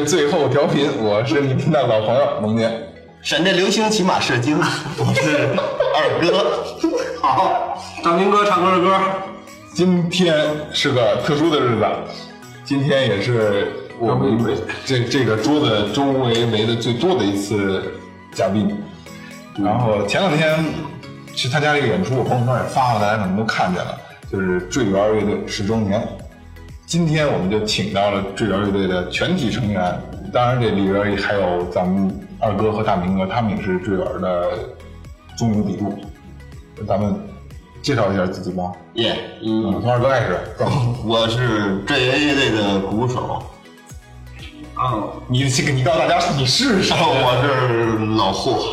是最后调频，我是你们的老朋友蒙杰。闪电流星骑马射精，我是二哥。好，大明哥唱歌的歌。今天是个特殊的日子，今天也是我们这这个桌子周围围的最多的一次嘉宾。然后前两天去参加这个演出，我朋友圈也发了，大家可能都看见了，就是坠园乐队十周年。今天我们就请到了坠园乐队的全体成员，当然这里边还有咱们二哥和大明哥，他们也是坠园的中流砥柱。咱们介绍一下自己吧。耶，嗯，从二哥开始。我是坠园乐队的鼓手。嗯，你这个你告诉大家你是谁？我是老霍，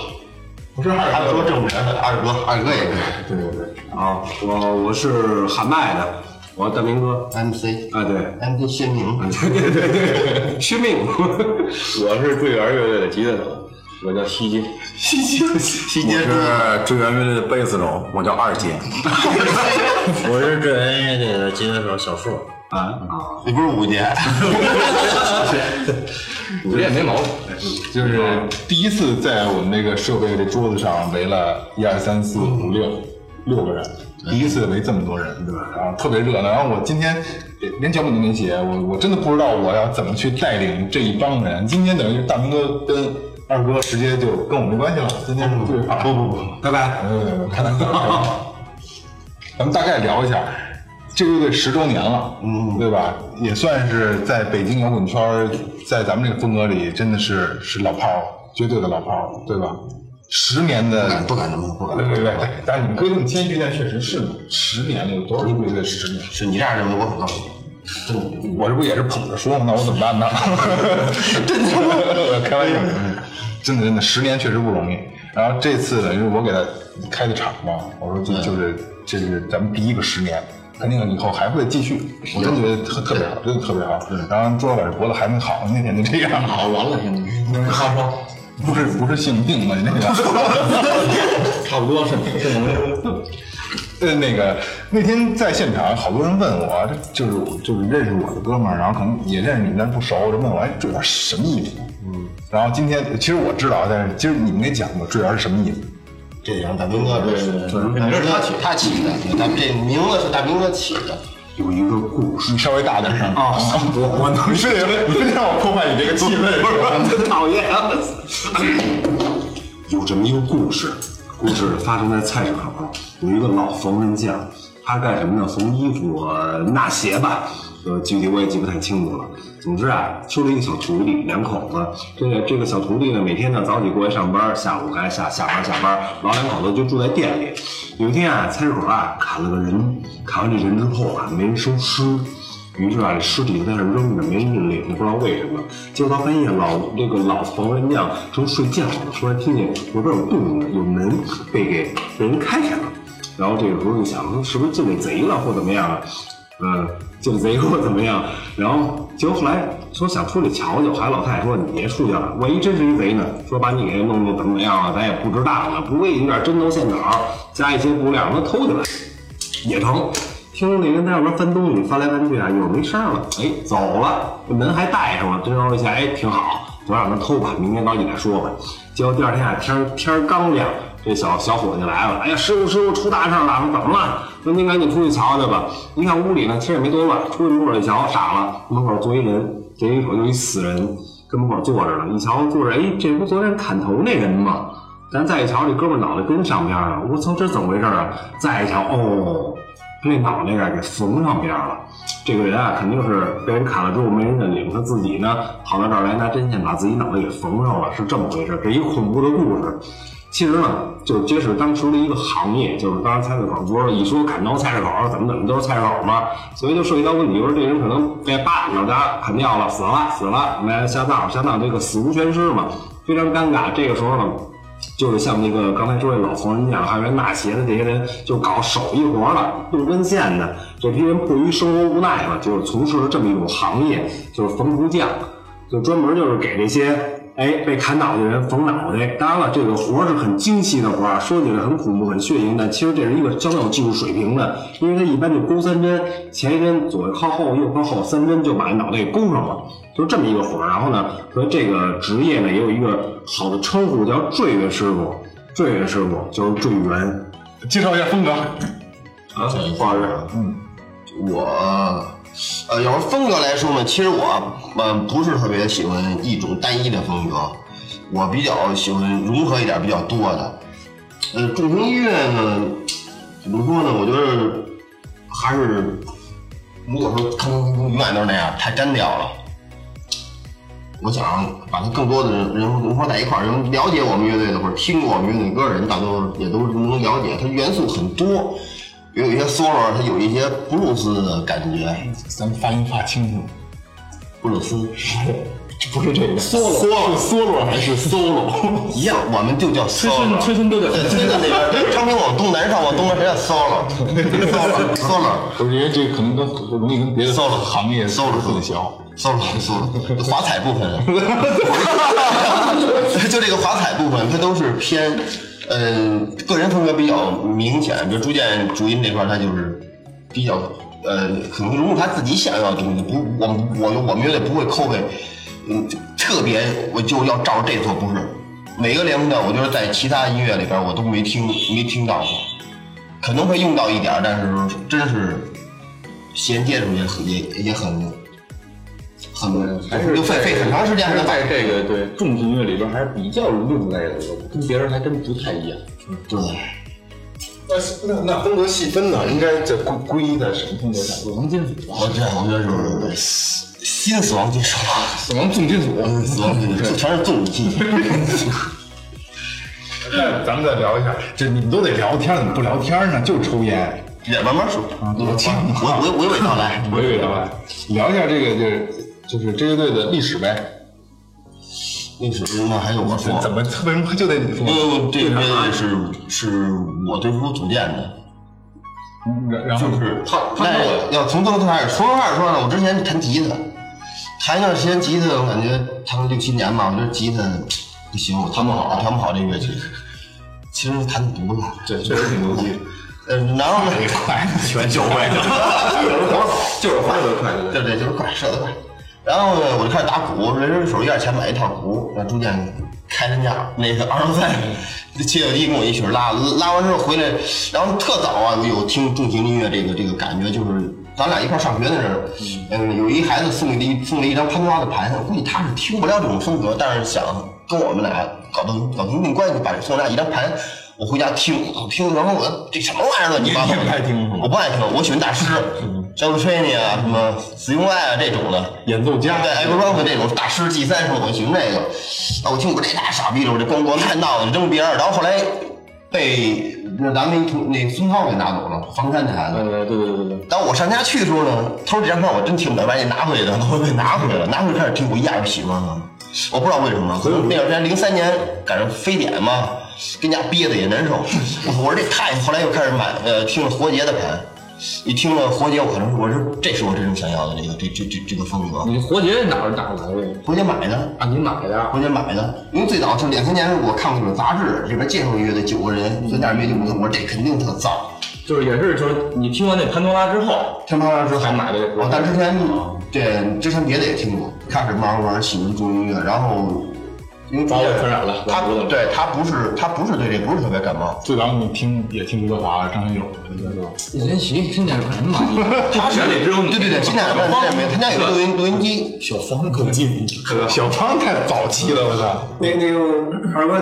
不是二哥，说正名的二哥，二哥也是对对对。啊，我我是喊麦的，我大明哥。MC，啊，对，MC 薛明。对对对对，续命。我是坠园乐队的吉他手，我叫西街。西街西街我是追源乐队的贝斯手，我叫二姐。我是坠园乐队的吉他手小树。啊，你不是五节？我这也没毛病。就是第一次在我们那个设备的桌子上围了一二三四五六六个人，第一次围这么多人，对吧？然后特别热闹。然后我今天连脚本都没写，我我真的不知道我要怎么去带领这一帮人。今天等于是大明哥跟二哥直接就跟我没关系了，今天是对话。不不不，拜拜。嗯，开玩笑。咱们大概聊一下，这个乐队十周年了，嗯，对吧？也算是在北京摇滚圈，在咱们这个风格里，真的是是老炮儿，绝对的老炮儿，对吧？十年的，不敢这么说，不敢对。对对对，但是你们可以这么谦虚，但确实是，十年了，有多少乐队十年？是你这样认为，我很高兴。真的，我这不也是捧着说吗？那我怎么办呢？真的，开玩笑，真的真的，十年确实不容易。然后这次呢，因为我给他开的场嘛，我说这就是这是咱们第一个十年，肯定以后还会继续。我真觉得特特别好，真的特别好。然后朱老板脖子还没好，那天就这样。好完了，现在。他说不是不是性病吗？你那个 差不多是是能 呃，那个那天在现场，好多人问我，就是就是认识我的哥们儿，然后可能也认识你，但不熟，就问我，哎，坠园什么意思？嗯，然后今天其实我知道，但是其实你们给讲过坠园是什么意思？这样，大明哥这是大明哥他起的，咱们这名字是大明哥起的。有一个故事你稍微大点声啊，我我能 你非得你非得让我破坏你这个气氛，是吧？真讨厌。有这么一个故事，故事发生在菜市场，有一个老缝纫匠，他干什么呢？缝衣服、纳鞋吧，呃，具体我也记不太清楚了。总之啊，收了一个小徒弟，两口子。这个这个小徒弟呢，每天呢早起过来上班，下午该下下班下班，老两口子就住在店里。有一天啊，菜市口啊砍了个人，砍完这人之后啊，没人收尸。于是啊，尸体就在那扔着，没人认领，不知道为什么。结果到半夜，老这个老缝纫匠正睡觉呢，突然听见左边有动静，有门被给被人开开了。然后这个时候就想说，是不是进来贼了或怎么样啊？嗯，进贼或怎么样？然后结果后来说想出去瞧瞧，还老太太说你别出去了，万一真是一贼呢？说把你给弄弄怎么怎么样了，咱也不知道呢。不会有点针头线脑，加一些布料让他偷去了，也成。听那人在外边翻东西，翻来翻去啊，一会儿没声了，哎，走了，这门还带上了，真揉一下，哎，挺好，就让他偷吧，明天早起再说吧。结果第二天啊，天天刚亮，这小小伙计来了，哎呀，师傅师傅出大事了，怎么了？说您赶紧出去瞧瞧吧。一看屋里呢，其实也没多乱，出去门口一瞧，傻了，门口坐一人，这一瞅就一死人，跟门口坐着呢。一瞧坐着，哎，这不昨天砍头那人吗？咱再一瞧，这哥们脑袋跟上边了，我操，这怎么回事啊？再一瞧，哦。他那脑袋啊给缝上边了。这个人啊，肯定是被人砍了之后没人认领，他自己呢跑到这儿来拿针线把自己脑袋给缝上了，是这么回事。这一恐怖的故事。其实呢，就是揭示当时的一个行业，就是当时菜市口不是一说砍刀菜市口怎么怎么都是菜市口嘛，所以就涉及到问题，就是这人可能被叭脑袋砍掉了，死了死了，来下葬下葬，这个死无全尸嘛，非常尴尬。这个时候呢。就是像那个刚才说的老缝纫匠，还有纳鞋的这些人，就搞手艺活的，用针线的，这批人迫于生活无奈嘛，就是从事了这么一种行业，就是缝补匠，就专门就是给这些哎被砍脑袋的人缝脑袋。当然了，这个活儿是很精细的活儿，说起来很恐怖、很血腥，但其实这是一个相当有技术水平的，因为他一般就勾三针，前一针左靠后，右靠后，三针就把脑袋给勾上了。就是这么一个活儿，然后呢，所以这个职业呢也有一个好的称呼，叫坠月师傅。坠月师傅就是坠元。介绍一下风格。啊，花儿，嗯，我，呃，要说风格来说呢，其实我，嗯，不是特别喜欢一种单一的风格，我比较喜欢融合一点比较多的。呃，重型音乐呢，怎么说呢？我觉得还是，如果说他们永远都是那样，太单调了。我想把它更多的人人融合在一块儿，人了解我们乐队的或者听过我们乐队歌的人，大多也都能了解。它元素很多，有一些 solo，它有一些布鲁斯的感觉。咱们发音发清楚，布鲁斯 不是这个 solo solo 还是 solo 一样，我们就叫 solo。崔森都叫。对，崔森那边，昌平往东南上往东边，谁叫 solo？solo solo。我觉得这可能跟容易跟别的 solo 行业 solo 混淆。搜了搜了，华彩部分，就这个华彩部分，它都是偏，嗯，个人风格比较明显。比如逐渐主音这块，他就是比较，呃，可能融入他自己想要的东西。不，我我我们绝对不会抠呗，嗯，特别我就要照着这做，不是。每个连调，我觉得在其他音乐里边我都没听没听到过，可能会用到一点，但是真是衔接出也很也也很。很还是就费费很长时间在这个对重型音乐里边还是比较另类的，跟别人还真不太一样。对。那那那风格细分呢？应该这归归在什么风格下？死亡金属。我这我觉得是新死亡金属，死亡重金属，死亡金属全是重金属。那咱们再聊一下，这你们都得聊天，怎么不聊天呢？就抽烟。也慢慢说，我听，我娓娓道来，娓娓道来，聊一下这个就是就是这乐队的历史呗。历史那还有我说，怎么为什么就得你说？呃，这个乐队是是我最初组建的，然后就是他那要从头开始，从头开始说呢，我之前弹吉他，弹一段时间吉他，我感觉弹了六七年吧，我觉得吉他不行，我弹不好，弹不好这乐器。其实弹的不赖，对，确实挺牛逼。嗯，然后呢？快，全教会，就是快，就是快，对对，就是快，射得快。然后呢，我就开始打鼓，人人手一点钱买一套鼓，那逐渐开人家那个二十三，七小一跟我一起拉，拉完之后回来，然后特早啊，有听重型音乐这个这个感觉，就是咱俩一块上学那阵儿，嗯，有一孩子送了一送了一张潘多拉的盘，我估计他是听不了这种风格，但是想跟我们俩搞成搞成一定关系，把送俩一张盘。我回家听，听然后？我这什么玩意儿乱七八糟？不爱听我不爱听，我喜欢大师，肖克吹尼啊，什么死用爱啊这种的演奏家，对，艾格邦克这种大师 G 三什么，我喜欢这个。啊，我听我这大傻逼了，我这咣咣看到了扔边儿，然后后来被那咱们同那孙涛给拿走了，房山的孩子。对对对对对。当我上家去的时候呢，他说这张票我真听不了，把你拿回来的，我给拿回来了，拿回来开始听，我一下就喜欢了。我不知道为什么，可能那段时间零三年赶上非典嘛。跟家憋的也难受，我说这太……后来又开始买，呃，听了活结的盘，一听了活结，我可能我是这是我真正想要的这个这这这这个风格。你活结哪儿哪儿来的？活结买的啊，你买的？活结买的，因为最早是两千年我看过一本杂志，里边介绍乐队九个人，分点乐队我说这肯定特燥。就是也是就是你听完那潘多拉之后，听潘多拉之后还买的。哦，但之前对之前别的也听过，开始慢慢慢慢喜欢重音乐，然后。因为把我传染了，他对他不是他不是对这不是特别感冒。最早你听也听刘德华、张学友的，是吧？任贤齐听点什么？他是里只有你对对对，听点什么？他家有录音录音机。小芳更近，小芳太早期了，我操！那那个二哥，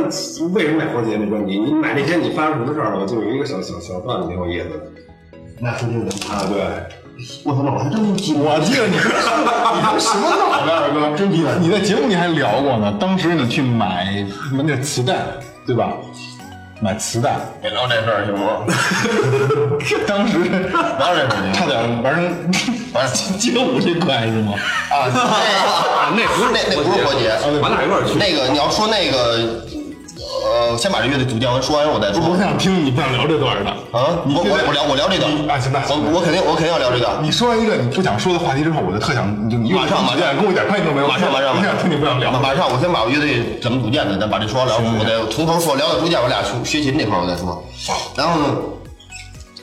为什么买活结那专辑？你买那天你发生什么事儿了？就有一个小小小段子挺有意思的。那说这个啊，对，我操，那我还真不记得。我记得你这 你这什么脑袋，二哥？真记得你在节目里还聊过呢。当时你去买什么那磁带，对吧？买磁带，别聊这事儿行吗？当时 聊这事儿差点玩成玩街舞这块是吗？啊，那那不是那那不是活结，咱俩一块儿去。那个你要说那个，呃，先把这乐队组建完说完我再说。我想听你不想聊这段的啊，我我我聊我聊这个啊，行吧，我我肯定我肯定要聊这个。你说完一个你不想说的话题之后，我就特想你就马上马上跟我一点关系都没有，马上马上我想听你不想聊。马上我先把我乐队怎么组建的，咱把这说完了，我再从头说，聊到组建，我俩学学琴这块儿我再说。然后呢，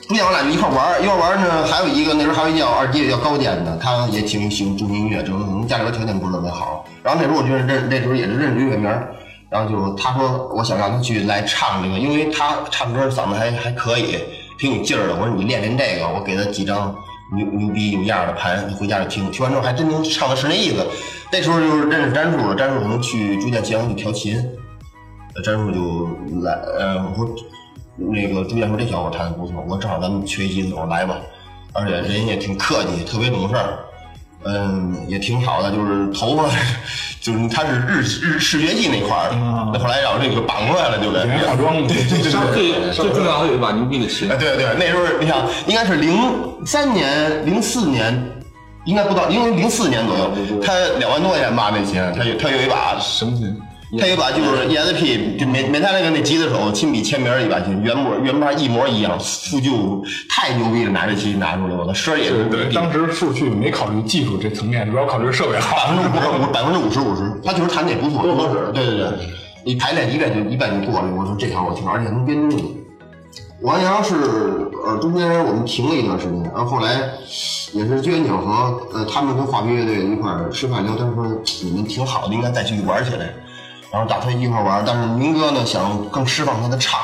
组建我俩就一块玩儿，一块玩儿呢，还有一个那时候还有一叫二姐叫高健的，他也挺喜欢重音乐，就是可能家里边条件不是特别好。然后那时候我就认认那时候也是认识乐名儿，然后就是他说我想让他去来唱这个，因为他唱歌嗓子还还可以，挺有劲儿的。我说你练练这个，我给他几张牛牛逼有样的盘，你回家就听，听完之后还真能唱的是那意思。那时候就是认识詹叔了，詹叔可能去朱建祥去调琴，詹叔就来，呃，我说那个朱建说这小伙弹的不错，我说正好咱们缺一吉他手来吧，而且人也挺客气，特别懂事儿。嗯，也挺好的，就是头发，就是他是日日视觉系那块儿的，那后来让这个绑过来了，就给人化妆对对对对。最最重要还有一把牛逼的琴哎，，对对，那时候你想，应该是零三年、零四年，应该不到，因为零四年左右，他两万多块钱吧那琴，他有他有一把，什么琴？他有一把就是 ESP，就美美泰那个那吉他手亲笔签名一把琴，原模原盘一模一样，复旧太牛逼了，拿这琴拿出来，我的声也是对，当时数据没考虑技术这层面，主要考虑设备好。百分之五十五，百分之五十五十，他确实弹的也不错，多合适。对对对，你排练一遍就一遍就过了。我说这条我听，而且能编制。王阳是呃中间我们停了一段时间，然后后来也是机缘巧合，呃他们跟画皮乐队一块儿吃饭聊天说你们挺好的，应该再继续玩起来。然后打算一块玩，但是明哥呢想更释放他的唱，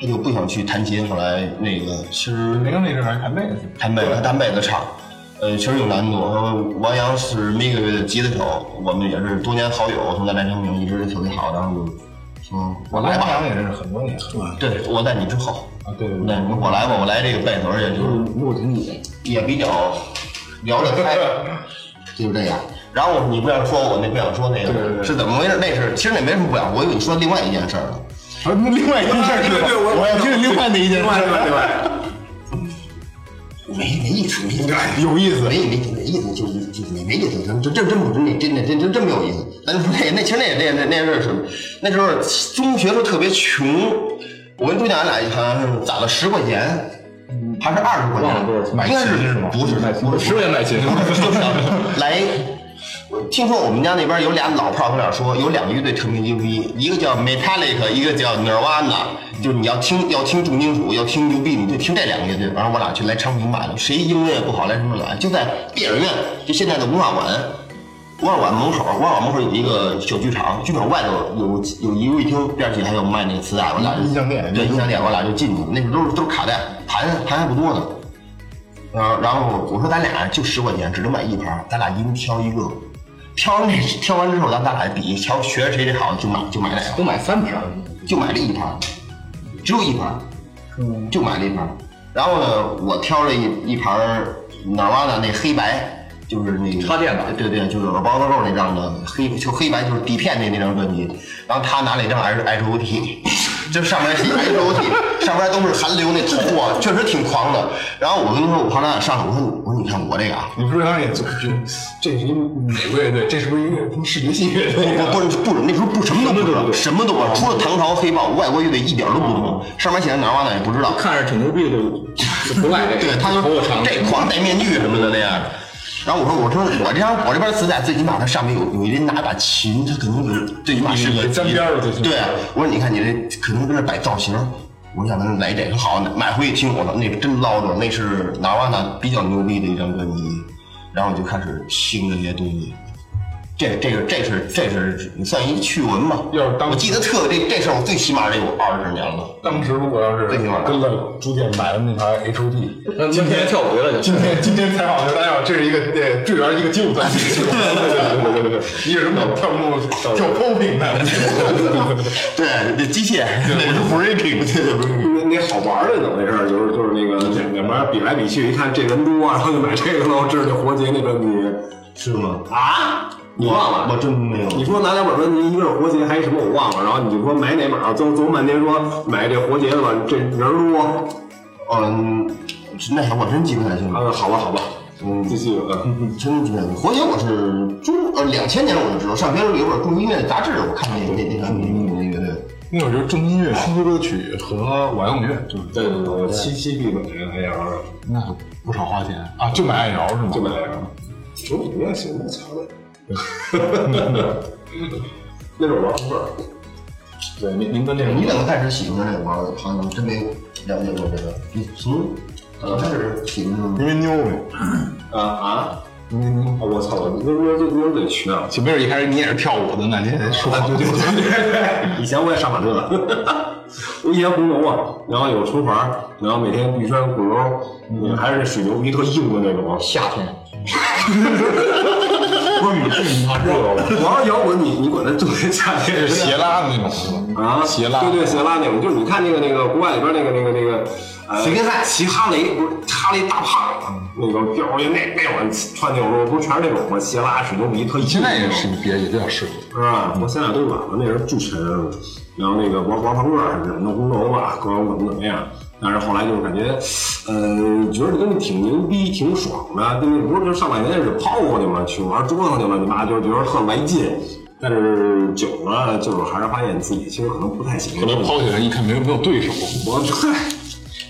他就不想去弹琴。后来那个其实明哥那阵儿还弹贝斯，弹贝斯，弹贝斯唱，呃，确实有难度。呃王阳是梅个乐的吉他手，我们也是多年好友，从咱来成名一直特别好，然后就说我来吧。王阳也认识很多年？对，我在你之后，啊，对对对，那我来吧，我来这个贝斯，而且就是录挺野。也比较聊得开，就是这样。然后你不想说我那不想说那个对对对是怎么回事？那是其实那没什么不想，我以为你说另外一件事儿呢。啊，那另外一件事儿是，我要听另外的一件事儿，没没意思，没意思，有意思。没没没意思，就是就是没没意思，真真真真不真的真的真真真没有意思。咱说那那其实那那那那是什么？那时候中学时候特别穷，我跟朱家俺俩好像是攒了十块钱，还是二十块钱钱？应该是吗不是不是十块钱买琴，就是来。听说我们家那边有俩老炮儿跟那说，有两个乐队特别牛逼，一个叫 Metallica，一个叫 Nirvana。就是你要听要听重金属，要听牛逼，你就听这两个乐队。完了，我俩去来昌平买了，谁音乐不好来什么来，就在电影院，就现在的文化馆。文化馆门口，文化馆门口有一个小剧场，剧场外头有有一个卫厅，边儿起还有卖那个磁带，我俩就音像店对音像店，我俩就进去，那时候都是都是卡带，盘盘还不多呢。呃，然后我说咱俩就十块钱，只能买一盘，咱俩一人挑一个。挑那挑完之后，咱咱俩比，瞧学谁的好就买就买哪个，都买三盘，就买了一盘，只有一盘，就买了一盘。然后呢，我挑了一一盘哪哇的那黑白，就是那个插电的对对，就是耳包子肉那张的黑，就黑白就是底片的那张专辑。然后他拿了一张 H H O T，这上面是 H O T，上面都是韩流那头啊，确实挺狂的。然后我跟他说，我旁边上手，我说我说你看我这个啊，你是不是当时也就就这是一哪个乐队？这是不是一个什么视觉系乐队？不不不，那时候不什么都不知道，什么都不知道，除了唐朝黑豹，外国乐队一点都不懂。上面写的哪儿哇的也不知道。看着挺牛逼的，就不赖这个。对，他就这狂戴面具什么的那样。然后我说我说我这张我这边磁带最起码它上面有有一人拿把琴，它可能有最起码是个沾边儿对，我说你看你这可能跟这摆造型。我想咱来这个好，买回去听，我说，那真捞着，那是哪哇那比较牛逼的一张专辑。然后我就开始听这些东西，这这个这是这是算一趣闻吧。要是当我记得特这这事儿，我最起码得有二十年了。当时如果要是最起码跟了朱建买了那台 HOD，那今天跳舞去了就。今天今天采访就大家好，这是一个呃坠园一个旧的，对对对对对对，你是什么跳木跳 popping 的？对，那机械，那是 breaking。那那好玩的怎么回事？就是就是那个两边比来比去，一看这人多，然后就买这个了。这是这活结那个你是吗？啊？你忘了？我真没有。你说拿两本专辑，一个是活结，还有什么我忘了。然后你就说买哪本儿，走走半天说买这活结的吧，这人多。嗯，那啥我真记不太清了。嗯，好吧好吧，嗯，继续。嗯，真记不太清。活结我是中呃两千年我就知道，上边有本中国音乐杂志，我看那那那个那那乐队。那会儿就是重音乐、轻歌曲和管用乐，就是对对对，七七 B 本爱摇，那不少花钱啊，就买爱摇是吗？就买爱摇。说你也行，我操的。那种玩不是。对，您您跟那个你怎么开始喜欢这个玩的？好像真没了解过这个。你从呃开始喜欢因为妞呗。啊啊！嗯，我操！我那那这妞得去啊！前面一开始你也是跳舞的呢，你说对对 对。以前我也上马队了，我以前红牛啊，然后有春环，然后每天必穿鼓楼，还是那水牛皮特硬的那种。夏天。不是你这你妈热了！玩摇滚，你你管它正天夏天是斜拉的那种是吧？啊，斜拉，对对，斜拉那种，就是你看那个那个国外里边那个那个那个，呃，随便看骑哈雷不是哈雷大胖子，那个膘儿那那种穿那种不是全是那种吗？斜拉水牛皮特硬。现在也是别也比较适合，是吧？我现在都软了，那人巨沉，然后那个玩玩朋克什么的，弄红楼吧，各种怎么怎么样。但是后来就是感觉，呃，觉得这东西挺牛逼，挺爽的。对，不是就上半年是抛过去嘛，去玩折腾去了，你妈就是觉得特来劲。但是久了，就是还是发现自己其实可能不太行。可能抛起来一看没有没有对手，我嗨，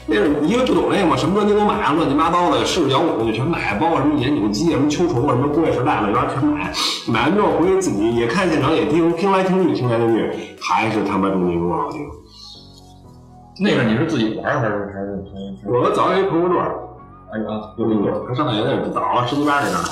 那是因为不懂那个嘛，什么专辑都买啊，乱七八糟的，是摇滚的就全买，包括什么野扭机、什么秋虫啊、什么工业时代的，边全买。买完之后回去自己也看现场，也听，听来听去，听来听去，还是他妈中间多好听。那个你是自己玩还是还是还是？我早有一朋友段，哎呀，有那个，他上大学那早了，十七八岁那儿，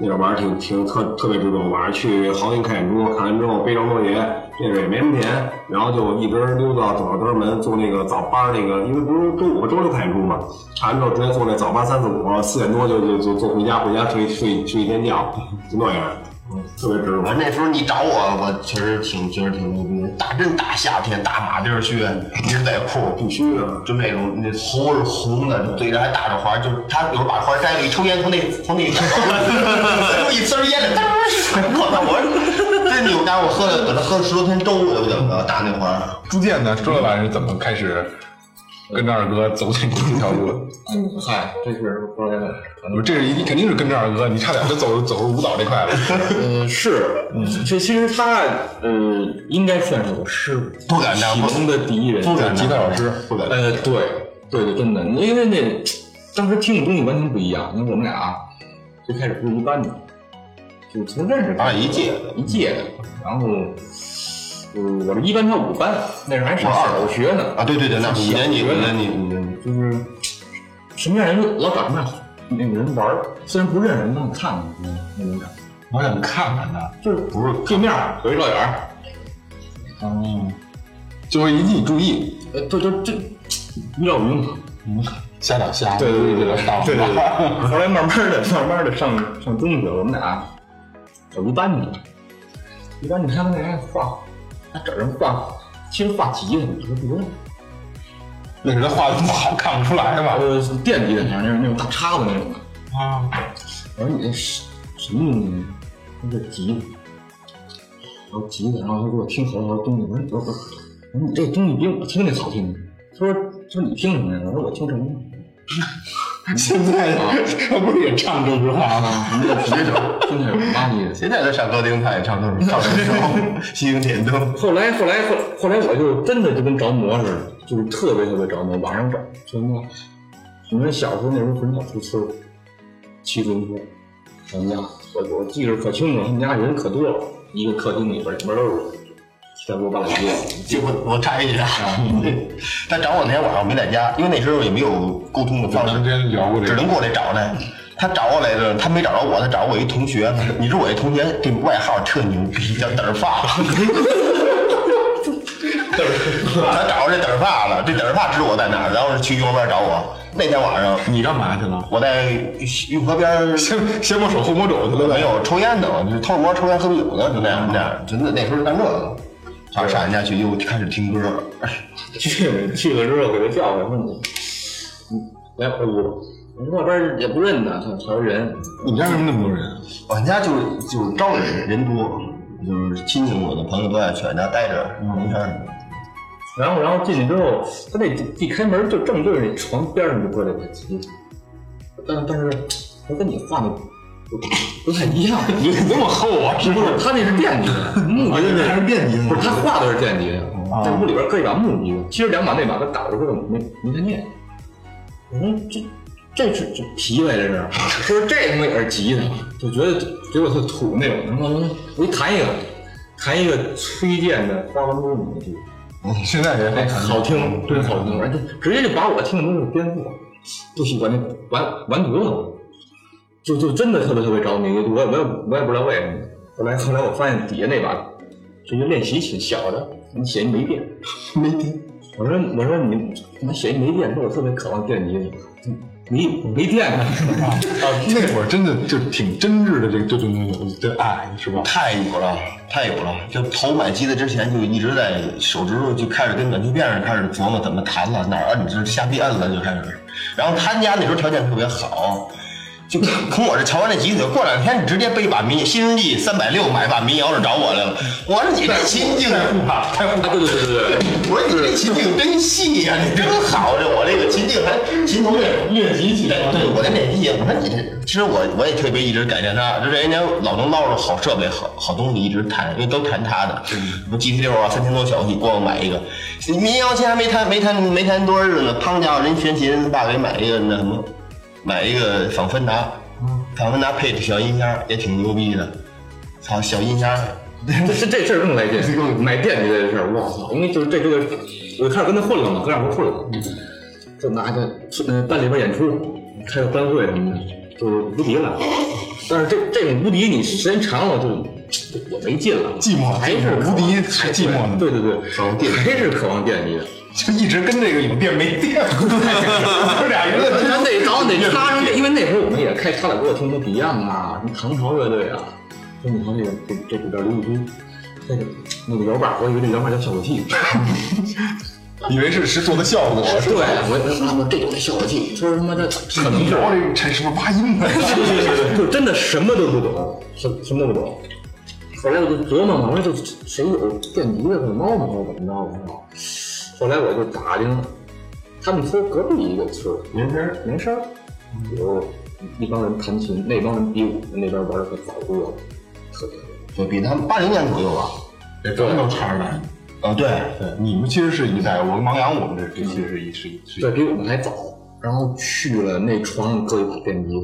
那个玩儿挺挺特特别注重，晚上去豪庭看演出，看完之后背张多爷，那个也没什么钱，然后就一直溜到走到德胜门做那个早班那个，因为不是周五和周六看演出嘛，看完之后直接做那早班三四五，四点多就就就就回家，回家睡睡睡一天觉，就那样，特别值。我那时候你找我，我确实挺觉得挺牛逼的。大真大夏天，大马丁靴，牛仔裤，必须的，就那种那头是红的，就嘴上还打着花，就是他有时候把花摘了，一抽烟从那从那随后 一丝烟的，我操！我真牛逼！我喝了搁那喝了十多天粥，我就打那花。朱建呢？周老板是怎么开始跟着二哥走进这条路？嗯，嗨，这是不知道可能这是一肯定是跟着二哥，你差点就走走入舞蹈这块了。呃，是，嗯，这其实他，呃，应该算是我师傅，不敢当启蒙的第一人，不敢当吉他老师，不敢呃，对，对对，真的，因为那当时听的东西完全不一样，因为我们俩最开始不是一班的，就从认识啊一届的一届的，然后，呃，我是一班，他五班，那时候还上小学呢，啊，对对对，那五年级，五小学呢年级，五年级。就是什么样人老找什么样那个人玩儿，虽然不认识，但看看那那种感觉，我想看看他，就是不是对面儿有一照眼儿，嗯，就会引起注意，呃，对对这比较有用。嗯，瞎打瞎，对对对对，对对对。后来慢慢的、慢慢的上上中学，我们俩有一班的，一班你看他那人画，他找人画，其实画急了，你说不用。那是他画的不好，看不出来吧？呃，垫底的那种那种大叉子那种的。啊，我说你这什什么东西呢？他说吉他，然后吉他，然后他给我听好多好多东西，我说我说我说你这东西比我听的好听。他说他说你听什么呀？我说我听什么？现在他不是也唱这句话吗？你这学者听起来有妈的。现在他上歌厅，他也唱这唱这首《星星点灯》。后来后来后后来我就真的就跟着魔似的，就是特别特别着魔，晚上找就那，你们小时候那时候很少出村，骑自行车，他们家我我记得可清楚了，他们家人可多了，一个客厅里边里边都是七大锅八大街，结果我插一句啊，他找我那天晚上我没在家，因为那时候也没有沟通的方式，只能过来找他。他找我来着，他没找着我，他找我一同学。你说：“你知道我一同学这外号特牛逼，叫嘚儿发。”他找着这嘚儿发了，这嘚儿发知道我在哪儿，然后去运河边找我。那天晚上你干嘛去了？我在运河边儿先先摸手后摸肘去了呗。没有抽烟呢，就是偷着摸抽烟喝啤酒呢，就那样那样，真的那时候干这个。上上人家去又开始听歌，去去了之后给他叫回来，问你，你来回屋了。我说那边也不认得，他他说人，你们家为什么那么多人？我们家就是就是招人人多，就是亲戚我的朋友都爱去俺家待着，没事儿。然后然后进去之后，他那一开门就正对着那床边上就搁这个吉他，但但是他跟你画的不不太一样，你怎么那么厚啊？是不是？他那是电吉他，木吉他还是电吉他不是他画的是电吉他，这屋里边搁一把木吉他，其实两把那把他倒着说没没看见。我说这这是这皮呗，这是，说这他妈也是吉他，就觉得觉得特土那种。然后我一弹一个，弹一个崔健的《花花公子》剧。现在也还，好听，真好听，而且直接就把我听的东西颠覆了，不喜欢那完完犊子，就就真的特别特别着迷，我我也我也不知道为什么。后来后来我发现底下那把是一个练习琴，小的，你写一没电，没电。我说我说你他妈写一没电，说我特别渴望电吉他，没没电呢。啊，那会儿真的就挺真挚的，这个这种的爱是吧？太有了，太有了！就头买机子之前就一直在手指头就开始跟暖气片上开始琢磨怎么弹了，哪儿摁就瞎逼摁了就开始。然后他家那时候条件特别好，就从我这瞧完那吉他，过两天你直接背把民新世纪三百六买把民谣就找我来了。我说你这琴颈，啊，对对对对对，我说你这琴颈真细呀、你真好，这我这个琴颈还琴头练练习起来，对我这练习，我说你这，其实我我也特别一直感谢他，这人家老能捞着好设备、好好东西一直弹，因为都弹他的，什么 GT 六啊，三千多小气，给我买一个，民谣琴还没弹没弹没弹多少日子呢，胖家伙人学琴，爸给买一个那什么，买一个仿芬达，仿芬达配的小音箱也挺牛逼的，操小音箱。这这这事儿更来劲，买电吉他这事儿，我操！因为就是这这个，我开始跟他混了嘛，跟二胡混了，就拿个呃班里边演出，开个班会什么的，就是无敌了。但是这这种无敌，你时间长了就就也没劲了，寂寞还是无敌还寂寞呢对对对，还是渴望电吉他。就一直跟这个有电没电，这俩人咱得早晚得插上这，因为那时候我们也开插点歌，听什么 Beyond 啊，什么唐朝乐队啊，就你看这个这这里边刘宇君，那个那个摇把，我以为这摇把叫效果器，以为是是做的效果，是 对，吧？我我他妈这就是效果器，说他妈的可能是然后这个这是不是挖音呢？就真的什么都不懂，什什么都不懂。后来我就琢磨嘛，我说就谁有电吉他可猫嘛，或者怎么着，我操！后来我就打听，他们村隔壁一个村名声名声有一帮人弹琴，那帮人比我们那边玩的可早多了，特别就比他们八零年左右吧。这真都差着呢。啊，对，你们其实是一代，我跟王阳我们这这其实是一是一是对比我们还早。然后去了那床上搁一把电吉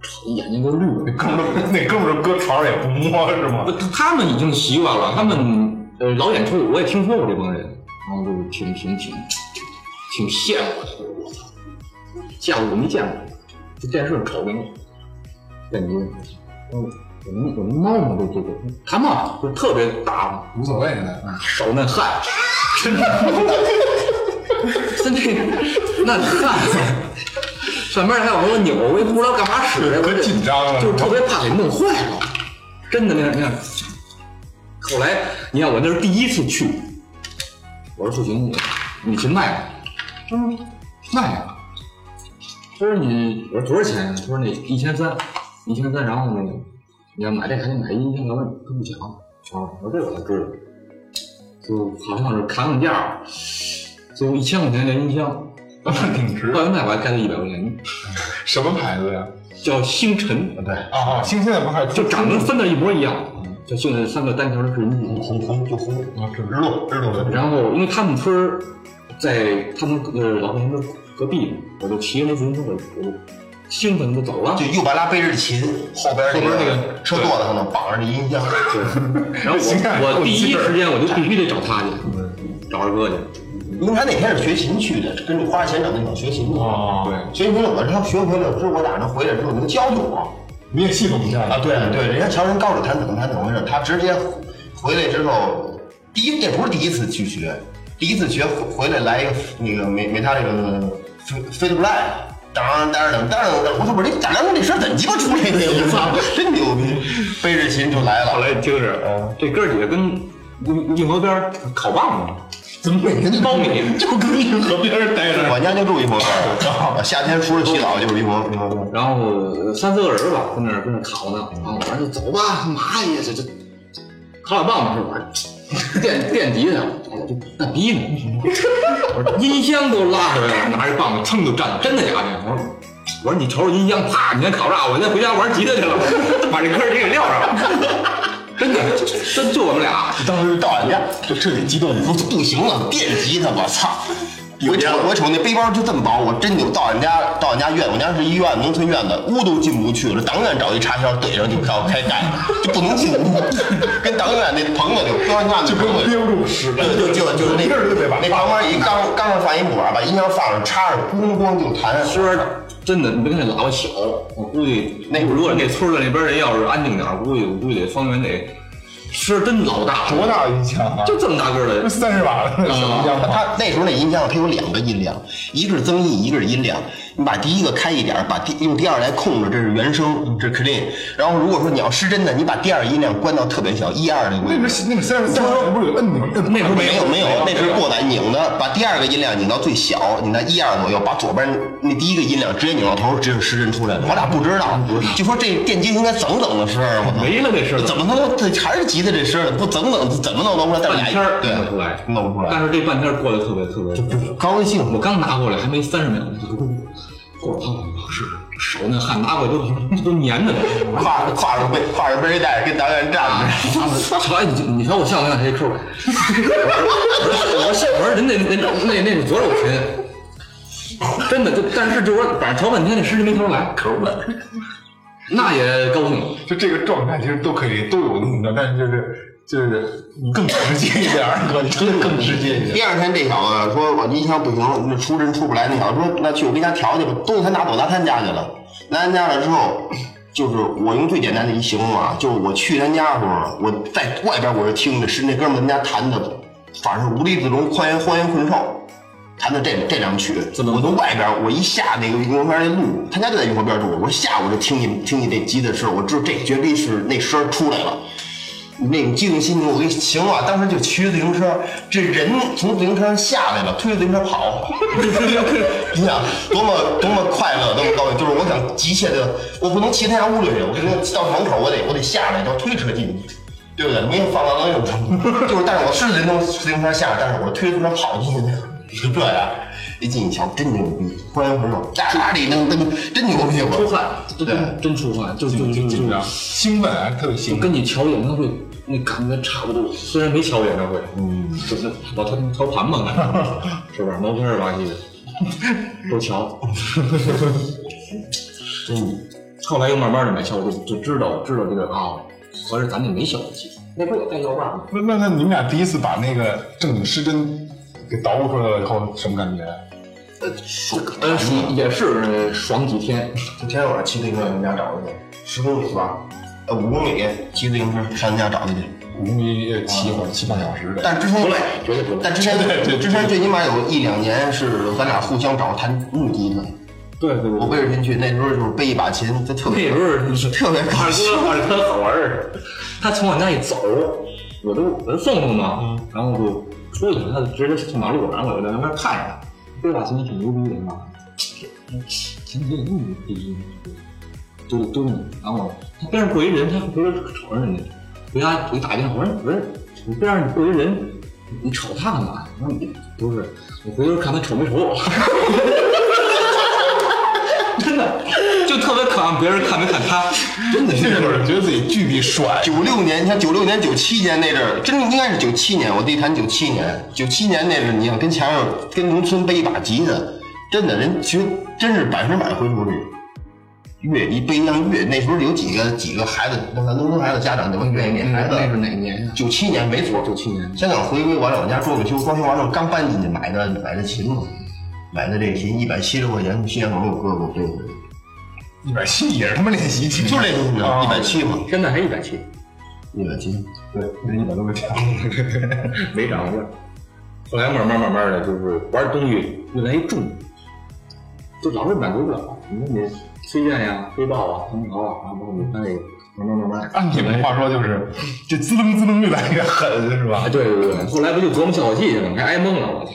他，操眼睛都绿了。那哥们儿那哥们儿搁床上也不摸是吗？他们已经习惯了，他们呃老演出，我也听说过这帮人，然后就是挺挺挺挺羡慕的，就是我操，见过我没见过，就电视上瞅那个电吉他，嗯，我们我们猫嘛这这个他嘛就特别大，无所谓的。手那汗，真的，真的那汗，上面还有个钮，我也不知道干嘛使的，我紧张了就是特别怕给弄坏了，真的那样那样。后来你看我那是第一次去，我说不行，你你去卖吧，嗯，卖呀。他说你，我说多少钱呀、他说那一千三，一千三，然后那个你要买这还得买一千多，他不讲。啊，我说这我才知道，就好像是砍砍价，就一千块钱连音箱，那挺值。到现在我还开了一百块钱，什么牌子呀？叫星辰，对，啊，星现在不还就长得分的一模一样，就就那三个单条的制音器。红红就红，啊，知知道知道的。然后因为他们村儿在他们呃老百姓的隔壁，我就骑着那自行车，我我就兴奋的走了就。右半拉背着琴，后边那后边那个个车座子上头绑着那音箱。对然后我我第一时间我就必须得找他去，找二哥去。因为他那天是学琴去的，跟着花钱找那场学琴的。哦对，学琴我他学回来，之后我打那回来之后，能教教我。你也系统一下啊，对对，人家乔人告诉他怎么弹怎么回事，他直接回来之后，第一这不是第一次去学，第一次学回来来一个那个没没他那个飞飞得不赖。当当当当当！我说不是你当当这声怎么鸡巴出来的？我操，真牛逼！背着琴就来了。后来你听着，这哥几个跟运运河边儿烤棒子，怎么每天就苞米就跟运河边儿待着？我家就住一河边儿，夏天除了洗澡就是一河一。然后三四个人吧，跟那儿跟那儿烤呢，然后我说就走吧，干嘛呀？这这烤俩棒子是吧？电电吉他，我就那逼呢？我说音箱都拉出来了，拿着棒子噌就站了，真的假的？我说我说你瞅瞅音箱，啪，你先烤炸，我先回家玩吉他去了，把这歌儿给撂上了。真的，真就我们俩，当时到俺家就彻底激动我说不行了，电吉他，我操！我瞅我瞅那背包就这么薄，我真就到俺家到俺家院，我家是医院农村院子，屋都进不去了，当院找一插销怼上就开开盖，就不能进屋，跟当院那棚子就边上就跟我憋不住使那旁边一刚刚上放一木板，把音箱放上，插上，咣咣就弹。声儿真的，你别看那喇叭小，我估计那如果那村儿的那边人要是安静点儿，估计我估计得方圆得声真老大，多大音箱啊？就这么大个儿的，三十瓦的小音箱吧。它那时候那音箱它有两个音量，一个是增益，一个是音量。你把第一个开一点，把第用第二来控制，这是原声，这是 clean。然后如果说你要失真的，你把第二音量关到特别小，一二的位置。那个那个三十三十不是有摁钮？摁那时候没有没有，那是过载拧的，把第二个音量拧到最小，拧到一二左右，把左边那第一个音量直接拧到头，直接失真出来了。我俩不知道，就说这电机应该整整的声儿，我操，没了这声儿怎么能这还是吉他这声儿？不整整怎么能弄出来？半天对弄不出来，弄不出来。但是这半天过得特别特别高兴，我刚拿过来还没三十秒，我操，是手那汗拿过来都都粘着呢。挎着挎着背挎着背带跟导演站着。瞧你你瞧我像不像这扣儿？我说像，我说人那那那那是多少钱？真的，就但是就说反正调半天那时间没调出来，可是我那也高兴。就这个状态其实都可以都有那么着，但是就是就是更直接一点儿，哥，真的更直接一点。第二天这小子说我音箱不行，那出真出不来。那小子说那去我跟他调去吧，东西他拿走拿他家去了。拿他家了之后，就是我用最简单的一形容啊，就是我去他家的时候，我在外边我是听的是那哥们儿他们家弹的，反正是无地自容、荒原荒原困兽。弹的这这两曲，我从外边，我一下那个运河边那路，他家就在运河边住，我下午就听你听你这吉他声，我知道这绝逼是那声出来了。那种激动心情，我跟你形容啊，当时就骑着自行车，这人从自行车上下来了，推着自行车跑，你想多么多么快乐，多么高兴，就是我想急切的，我不能骑他家屋里去，我肯定到门口我得我得下来，要推车进去，对不对？没有放到那种程度，就是但是我是人从自行车下来，但是我推着自行车跑进去的，就这样。一进一瞧，真牛逼！欢迎朋友，家里噔噔，真牛逼！我出汗，对真出汗，就就就就兴奋啊，特别兴奋。跟你瞧演唱会那感觉差不多，虽然没瞧演唱会，嗯，就是老调调盘嘛，是不是？毛片儿吧唧的，都瞧。真，后来又慢慢的买票，就就知道知道这个啊，合着咱这没小气，那不有带腰把吗？那那那你们俩第一次把那个正经失真给捣鼓出来了以后，什么感觉？呃，也是爽几天。昨天晚上骑自行车人家找的去，十公里是吧？呃，五公里骑自行车上人家找的去。五公里骑一会儿，七八小时的。但之前不累，绝对不累。但之前之前最起码有一两年是咱俩互相找弹木吉他。对对对，我背着琴去，那时候就是背一把琴，他特别那时候是特别高二兴。哥二哥好玩儿，他从我家一走，我都我就送送嘛，然后就出去，他就直接从马路，然后我就在那边看着他，这把琴挺牛逼的嘛，琴琴那么牛逼，就就然后他边上过一人，他回头瞅着人家，回家我打电话，我说我说你边上过一人，你瞅他干嘛？我说你不是，我回头看他瞅没瞅我。真的，就特别渴望别人看没看他，真的是那会儿觉得自己巨逼帅。九六年，你看九六年、九七年那阵儿，真的应该是九七年，我弟弹九七年，九七年那阵儿，你想跟墙上跟农村背一把吉他，真的人其实真是百分之百回头率。乐一背一样乐，那时候有几个几个孩子，那个农村孩子家长对吧？愿意给孩子。那是哪年呀？九七年没错，九七年。香港回归完了，我家装个修，装修完了刚搬进去，买的买的琴嘛，买的这琴一百七十块钱，西安我有哥哥对对对，一百七也是他妈练习琴，就这东西啊一百七嘛，现在还一百七，一百七。对，那一百多块钱。没涨过。后来慢慢慢慢的，就是玩东西越来越重，就老是满足不了。你说你崔健呀、飞豹啊、唐朝啊，包括你看那个慢慢慢慢。按你们话说，就是这滋楞滋楞越来越狠，是吧啊，？对对对，后来不就琢磨效果器去了，还挨蒙了，我操！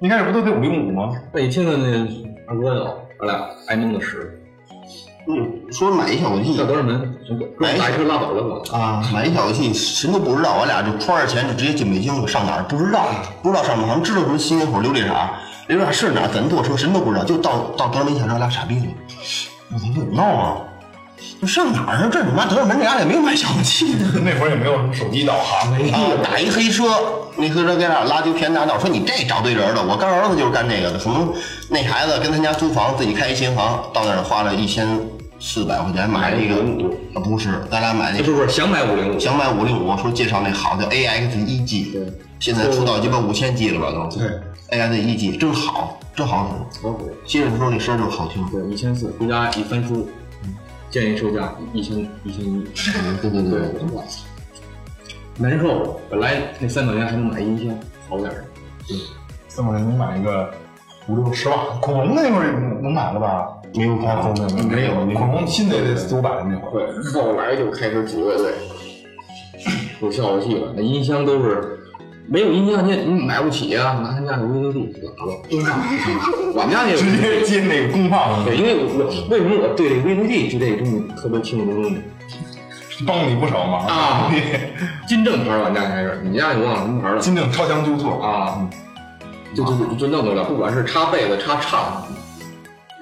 一开始不都得五零五吗？那你听听那二哥有，咱俩挨蒙的使，嗯，说买一效果器上多少门，买一车拉倒了我。啊，买一小游戏什么都不知道，我俩就揣着钱就直接进北京了，上哪儿不知道，不知道上哪儿，好像知道什么新街口琉璃厂，琉璃厂是哪儿，怎么坐车，什么都不知道，就到到德胜门下车，俩傻逼了。我操，怎么闹啊？就上哪儿啊？这你妈德胜门这家也没有卖效果器的。那会儿也没有什么手机导航，啊，打一黑车，那黑车给俩拉丢偏大道，说你这找对人了。我干儿子就是干这个的，什么那孩子跟他家租房，自己开一琴行，到那儿花了一千四百块钱买了一个，啊不是，咱俩买那个不是想买五零五，想买五零五，说介绍那好叫 AX 一 G，对，现在出到鸡巴五千 G 了吧都，对，AX 一 G 真好，真好使。接着说那声儿就好听，对，一千四，回家一翻书，建议售价一千一千一。对对对，难受。本来那三百元还能买音箱，好点儿。这么能买一个五六十万，恐龙那会儿能买了吧？没有啊，恐龙没有，恐龙新的也得四五百那会儿。对，后来就开始组乐队，有效果器了，那音箱都是。没有音箱，你你买不起啊！拿他家的 VCD，我们家那直接接那个功放，对，因为我为什么我对这个 VCD 就这个东西特别情有独钟？帮你不少忙啊！金正牌玩家还是你家有忘了什么牌了？金正超强纠错啊！就就就就弄得了，不管是插被子、插唱，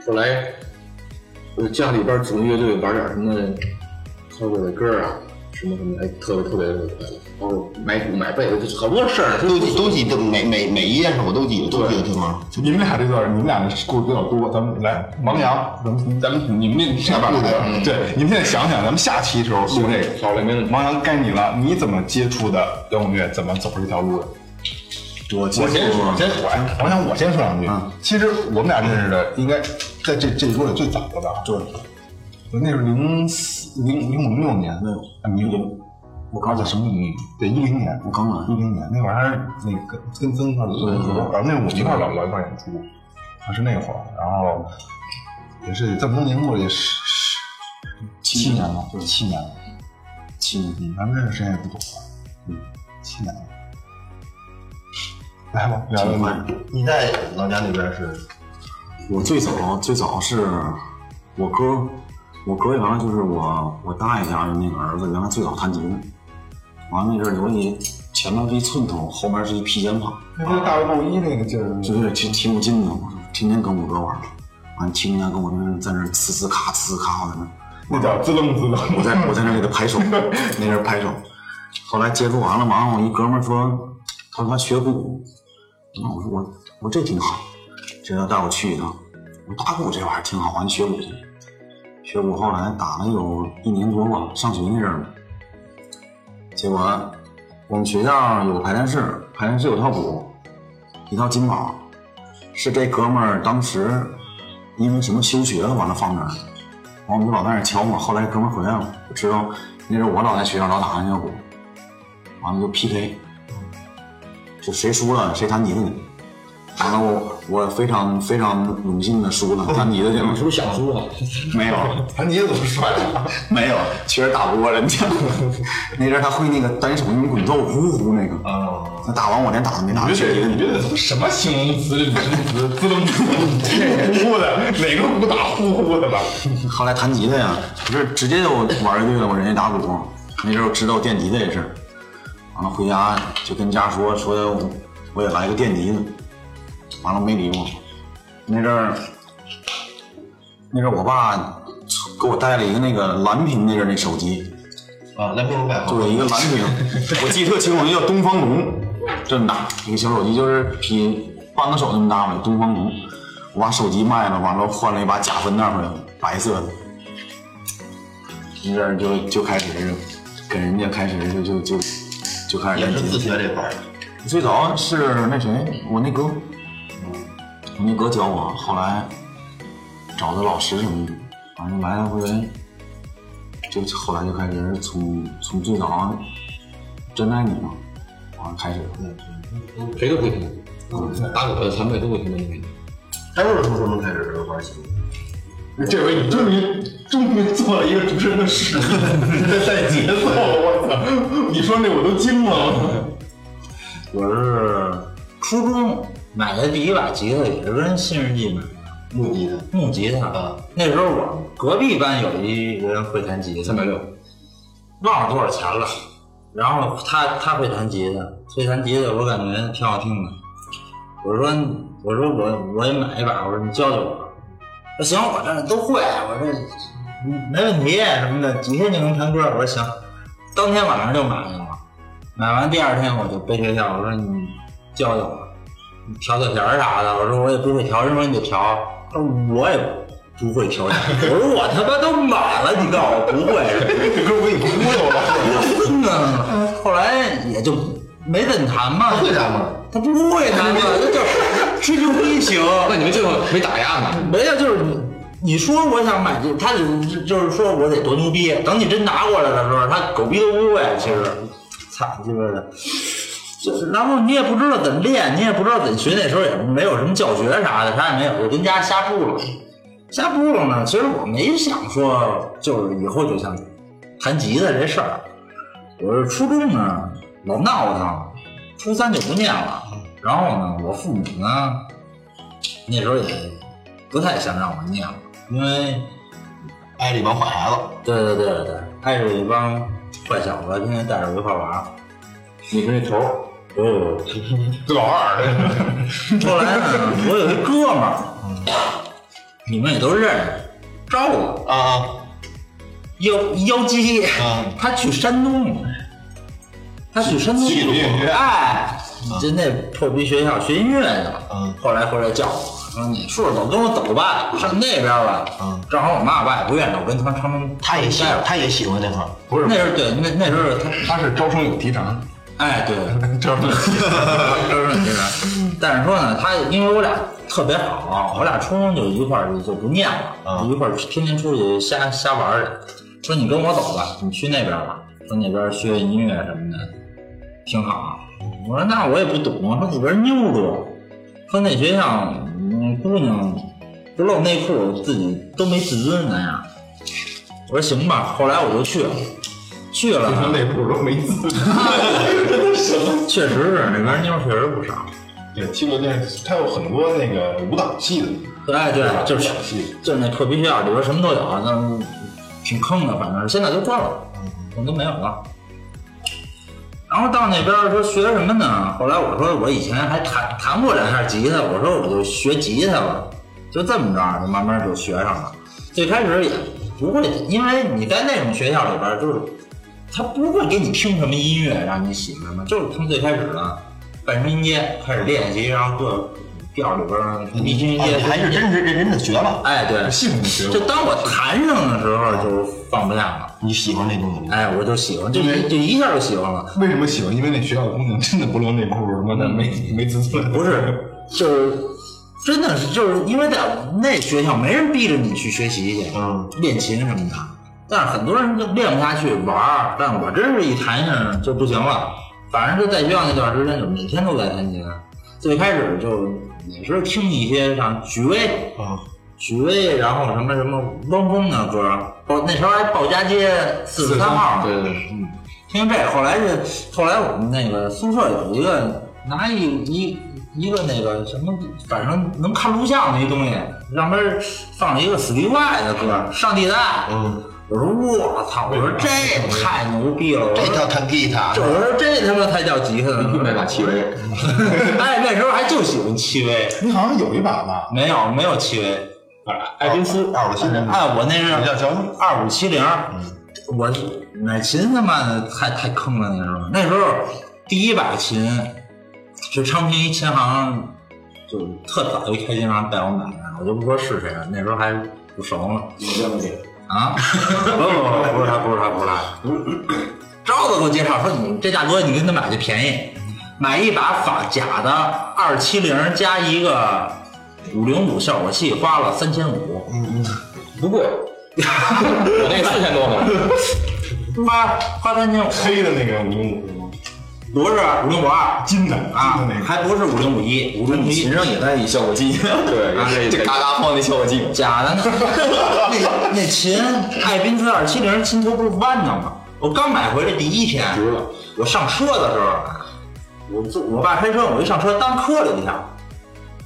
后来我家里边组乐队玩点什么 cover 的歌啊，什么什么，哎，特别特别的快乐。包括买鼓、买贝斯，好多事儿都记都记得，每每每一件事我都记得，都记得对吗？你们俩这段，你们俩的故事比较多，咱们来王阳，咱们咱们你们那下半来，对，你们现在想想，咱们下期时候录这个，好嘞，没问题。王阳该你了，你怎么接触的摇滚乐？怎么走这条路的？我我先说，我先说，哎，王阳，我先说两句。其实我们俩认识的，应该在这这一桌里最早的吧？就是那是零四零零五零六年，没有啊，零零。我告诉什么一对一零年，我刚来一零年那会儿还是那个跟曾一块儿做演出，然后那我们一块儿老老一块儿演出，还是那会儿，然后也是这么多年过了也是七年了，对，七年了，七年，嗯，咱们认识时间也不短了，嗯，七年了。来吧，聊聊你。你在老家那边是？我最早最早是我哥，我哥原来就是我我大爷家的那个儿子，原来最早弹琴，完了那阵儿有一前面是一寸头，后面是一披肩膀，那不是大卫鲍伊那个劲儿，就有点挺挺有劲的，我天天跟我哥玩儿，完听见跟我那在那呲呲咔呲咔的那，那叫滋楞滋楞。我在 我在那给他拍手，那阵拍手。后来接触完了，完了我一哥们说，他说他学鼓，那我说我我这挺好，这要带我去一趟。我打鼓这玩意儿挺好，完学鼓去。学鼓后来打了有一年多吧，上学那阵儿，结果我们学校有排练室，排练室有套鼓，一套金宝，是这哥们儿当时因为什么休学了，完了放那儿。完我们就老在那儿敲嘛。后来哥们儿回来了，我知道那阵儿我老在学校老打那个鼓，完了就 PK，就谁输了谁弹吉他。完了我我非常非常荣幸的输了，弹吉他去了。你是不是想输了？没有，弹吉他怎么帅了？没有，确实打不过人家。那阵儿他会那个单手那种滚奏，呼呼那个。啊，他打完我连打都没打。你这你这得什么形容词、拟声词？滋楞滋楞，呼呼的，哪个不打呼呼的吧？后来弹吉他呀，不是直接就玩乐队了，我人家打鼓。那阵儿我知道电吉他这事儿，完了回家就跟家说说我我也来个电吉他，完了没理我。那阵儿那阵儿我爸给我带了一个那个蓝屏那阵儿那手机，啊，蓝屏外对，一个蓝屏，我记得特清楚，那叫东方龙，这么大一个小手机，就是比半个手那么大吧，东方龙。我把手机卖了，完了换了一把假分袋回来，白色的，那阵儿就就开始跟人家开始就就就就开始也是自学这块儿。最早是那谁，我那哥，嗯，我那哥教我，后来找的老师什么的，反正来来回回，就后来就开始从从最早真爱你嘛，完了开始，谁都会听，大哥的前辈都会听那个。张若从什么开始玩起？这回你终于终于做了一个主持人的事，带节奏，我操！你说那我都惊了。我是初中买的第一把吉他，也是跟新世纪买的木吉他。木吉他。啊那时候我隔壁班有一人会弹吉他，三百六，忘了多少钱了。然后他他会弹吉他，会弹吉他，我感觉挺好听的。我说我说我我也买一把，我说你教教我。说行，我这都会，我这没问题什么的，几天就能弹歌。我说行，当天晚上就买去了。买完第二天我就背学校，我说你教教我，你调调弦儿啥的。我说我也不会调，人说你得调，他说我也不会调弦。我说我他妈都买了，你告诉我不会，这歌我给你忽悠了。真的。后来也就没怎弹嘛，会弹吗？他不会弹嘛，那就吹牛逼行。那你们最后没打压吗？没有，就是你你说我想买这，他就就是说我得多牛逼。等你真拿过来的时候，他狗逼都不会。其实，操鸡巴的，就是然后你也不知道怎么练，你也不知道怎么学。那时候也没有什么教学啥的，啥也没有，就跟家瞎扑了。瞎扑了呢，其实我没想说，就是以后就想弹吉他这事儿。我是初中呢老闹腾，初三就不念了。然后呢，我父母呢那时候也不太想让我念了，因为挨着一帮坏孩子。对对对对对，挨着一帮坏小子，天天带着我一块玩儿。你是那头儿，不不不，老二，后来呢，我有一哥们儿，你们也都认识，赵子啊啊！妖妖姬，啊他去山东，他去山东学音乐哎，就那破逼学校学音乐去了。嗯后来回来叫我说：“你叔叔走，跟我走吧，上那边吧。”嗯，正好我妈我爸也不愿意，我跟他他们他也他也喜欢那块儿。不是那时候对，那那时候他他是招生有提成，哎对。就是这个。但是说呢，他因为我俩特别好，我俩初中就一块儿就不念了，啊一块儿天天出去瞎瞎玩儿去。说你跟我走吧，你去那边吧，说那边学音乐什么的挺好。我说那我也不懂，说里边妞多，说那学校嗯姑娘不露内裤，自己都没自尊那样。我说行吧，后来我就去了，去了呢。内裤都没字。确实是那边妞确实不少。对，七六店它有很多那个舞蹈系的，对对，就是就是那破逼学校里边什么都有，那挺坑的，反正现在都关了，我都没有了。然后到那边说学什么呢？后来我说我以前还弹弹过两下吉他，我说我就学吉他吧，就这么着，就慢慢就学上了。最开始也不会，因为你在那种学校里边，就是他不会给你听什么音乐让你喜欢什么，就是从最开始的半声音阶开始练习，然后各调里边一音阶还是真是认真的学了，哎，对，系统学就当我弹上的时候就放不下了，你喜欢这东西。哎，我就喜欢，就就一下就喜欢了。为什么喜欢？因为那学校的姑娘真的不露内裤，什么的没没自尊。不是，就是真的是就是因为在那学校没人逼着你去学习去，嗯，练琴什么的，但是很多人就练不下去玩儿，但我真是一弹上就不行了。反正就在学校那段时间，就每天都在弹琴。最开始就也是听一些像许巍啊，许巍，然后什么什么汪峰的歌，报那时候还报家街四十三号，对对对，嗯，听这，后来是后来我们那个宿舍有一个拿一一一个那个什么，反正能看录像的一东西，上面放了一个死皮怪的歌，上帝的爱。嗯，我说我操，我说这太牛逼了，我说这叫弹吉他。我说这他妈才叫吉他呢，那把戚薇，哎，那时候还就喜欢戚薇，你好像有一把吧？没有没有戚薇，爱宾斯二五七零，哎，我那是比较交通。二五七零，我买琴他妈的太太坑了，那时候那时候第一把琴是昌平一琴行，就特早一开琴行带我买的，我就不说是谁了，那时候还不熟呢。啊，不 不不，不是他，不是他，不是他。赵子给我介绍说，你这大哥你跟他买就便宜，买一把仿假的二七零加一个五零五效果器，花了三千五，嗯嗯不贵，我那四千多呢。花花三千五，黑的那个五零五吗？不是五零五二金的啊，还不是五零五一，五零五一琴上也带一效果器，对，这嘎嘎放那效果器，假的呢。那那琴，爱宾斯二七零琴头不是弯的吗？我刚买回来第一天，我上车的时候，我坐我爸开车，我一上车当磕了一下，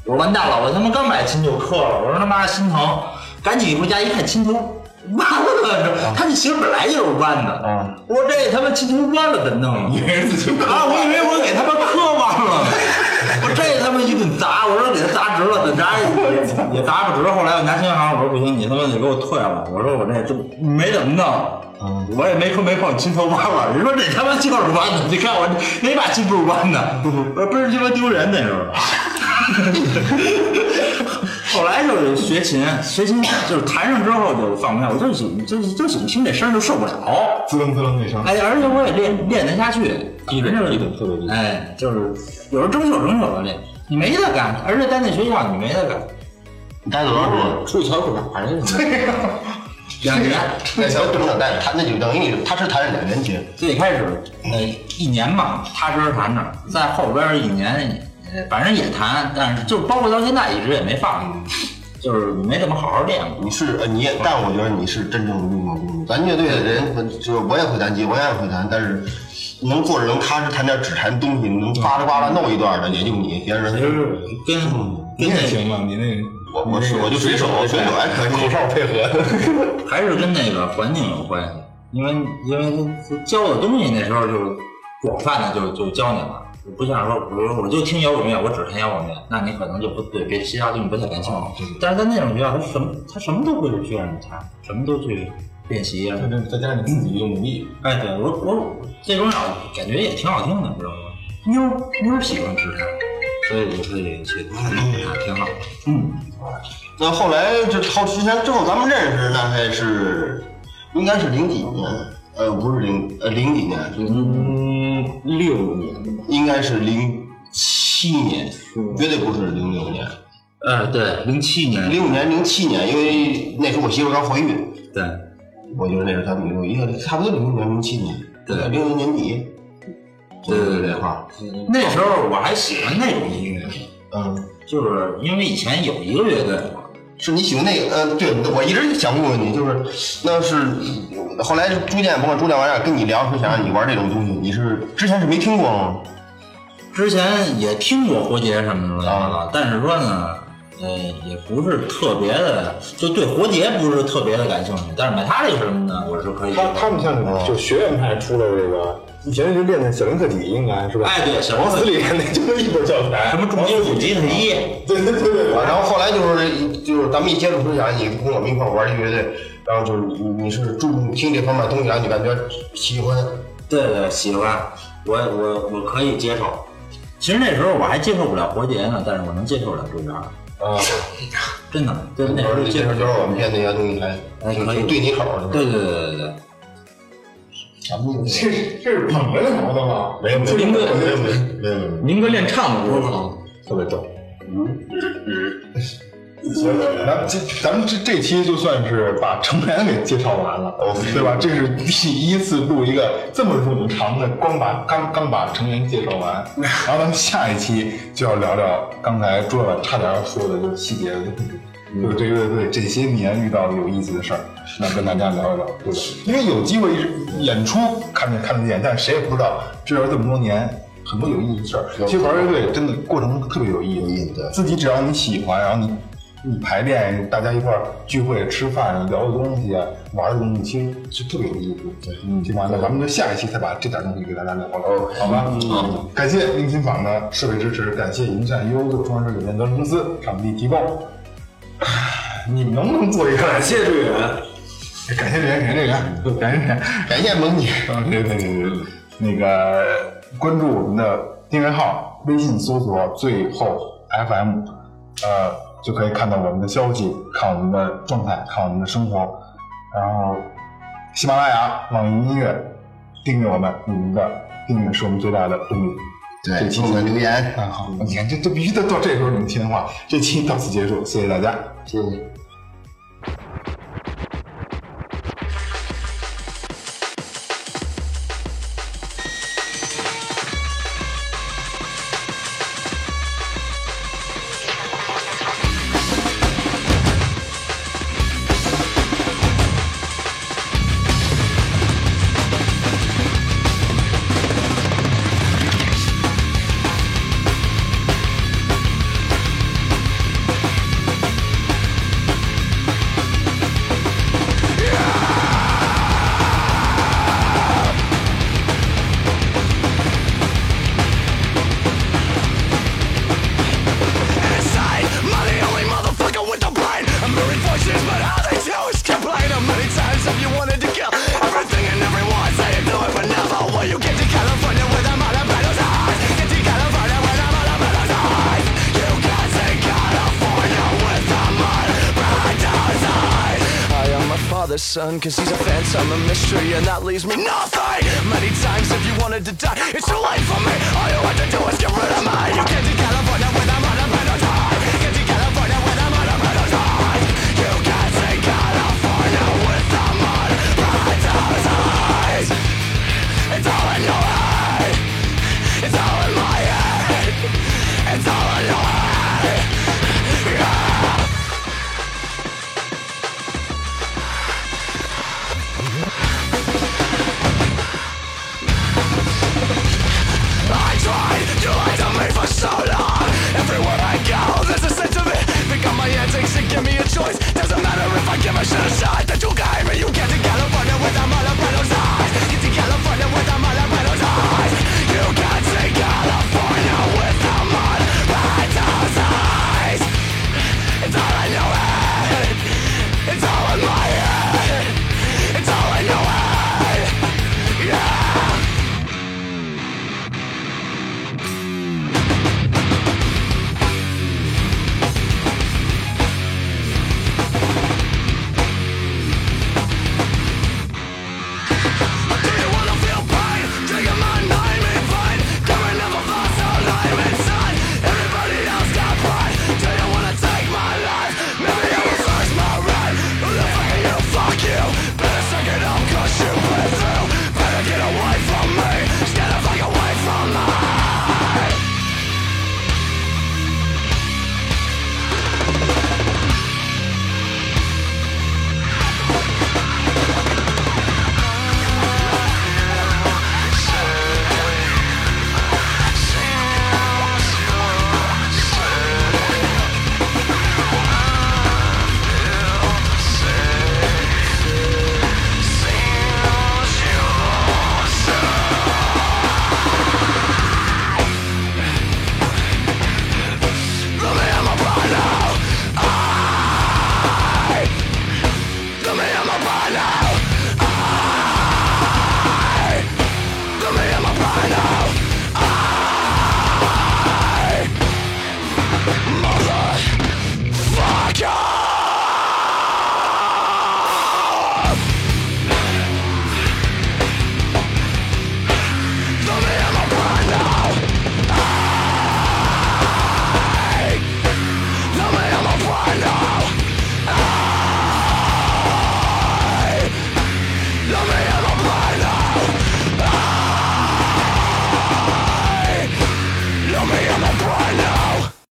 我说完蛋了，我他妈刚买琴就磕了，我说他妈心疼，赶紧回家一看琴头 弯了，他这琴本来就是弯的，我说这他妈琴头弯了怎么弄？以为自己啊，我以为我给他们磕弯了，我这他妈一顿砸，我说给他砸直了，怎么砸也 也砸不直。后来我拿新行，我说不行，你他妈得给我退了。我说我这都没怎么弄，我也没磕没碰，琴头弯了。你说这他妈就是弯的，你看我哪把琴不是弯的？我倍儿鸡巴丢人那时候。后来就是学琴，学琴就是弹上之后就放不下，我就喜就就喜欢听这声就受不了。滋楞滋楞那声。哎，而且我也练练得下去，低的就是低的特别低哎，就是有时候争手争手的练，你没得干，而且在那学校你没得干，你待多长时间？出去瞧可啥人什么的。两年。那小不能带，他那就等于他是弹两年琴，最开始呃一年嘛，踏实弹着，在后边一年，呃反正也弹，但是就包括到现在一直也没放，就是没怎么好好练过。你是呃你也，但我觉得你是真正的运动。咱乐队的人，就是我也会弹吉，我也会弹，但是能坐着能踏实弹点指弹东西，能呱啦呱啦弄一段的，也就你，别人就是跟你跟也行吧？你那 我我是我就水手，水手还可以，口哨配合。还是跟那个环境有关系，因为因为教的东西那时候就广泛的就就教你了，不像说，比如说我就听摇滚乐，我只听摇滚乐，那你可能就不对别其他东西不太感兴趣。但是在那种学校，他什么他什么都会去让你弹，什么都去练习啊。再加上你自己又努力，哎，对我我最重要感觉也挺好听的，知道吗？妞妞喜欢吃它，所以就可以去弹弹，挺好。嗯，那后来这好之前之后咱们认识，那还是应该是零几年，呃，不是零呃零几年，零六年，应该是零七年，绝对不是零六年，呃，对，零七年，零五年零七年，因为那时候我媳妇刚怀孕，对。我觉得那是咱们有一个差不多零五年零七年，对零零年底，对对对这块儿，那时候我还喜欢那种音乐，嗯。就是因为以前有一个乐队嘛，是你喜欢那个？呃，对，我一直想问问你，就是那是后来逐渐，甭管逐渐往下跟你聊，说想让你玩这种东西，你是之前是没听过吗？之前也听过活结什么的啊但是说呢，呃，也不是特别的，就对活结不是特别的感兴趣。但是买它这个什么呢，我是可以。他他们像就学院派出了这个，以前是练的小林克体，应该是吧？哎对小林克体。往死里练的就是一本教材，什么重金属吉他一，对对对对，然后后来就是就是咱们一接触之前，你跟我们一块玩这乐队，然后就是你你是注重听这方面东西，然后你感觉喜欢，对对，喜欢，我我我可以接受。其实那时候我还接受不了活结呢，但是我能接受了周边儿，啊，真的，对那时候就接受就是我们练那些东西还挺哎可以。对你口儿的。对对对对对。这是这是捧着聊的吗？没有没有林哥没有没有没有没有。林哥练唱的时候特别逗，咱这咱们这这期就算是把成员给介绍完了，对吧？这是第一次录一个这么冗长的，光把刚刚把成员介绍完，然后咱们下一期就要聊聊刚才朱老板差点要说的就是细节的东西。就是这个乐队这些年遇到的有意思的事儿，那跟大家聊一聊，对吧？因为有机会演出看见看得见，但谁也不知道这儿这么多年很多有意思的事儿。其实玩乐队真的过程特别有意思，对自己只要你喜欢，然后你你排练，大家一块儿聚会吃饭聊的东西啊，玩的东西，其实是特别有意思。对，嗯，行吧，那咱们就下一期再把这点东西给大家聊了，好吧？嗯，感谢明琴坊的设备支持，感谢银善优作装饰有限责任公司场地提供。你们能不能做一个？感谢队员，感谢队员，感谢队员，感谢队员，感谢萌姐。啊，对对对对对，那个关注我们的订阅号，微信搜索最后 FM，呃，就可以看到我们的消息，看我们的状态，看我们的生活。然后喜马拉雅、网易音乐订阅我们，你们的订阅是我们最大的动力。这对，期给我们留言，啊，好，你看这这必须得到这时候你们听的话。这期到此结束，谢谢大家。谢谢。Son, cause he's a phantom, a mystery, and that leaves me nothing. Many times if you wanted to die, it's too late for me. All you had to do is get rid of me. You get to California with a eyes. California with a mother battle's eyes. You got to California with a mother battle's eyes. It's all in your head. Give me a choice. Doesn't matter if I give a shit a shot. That you gave me, you get to California with a Malapero's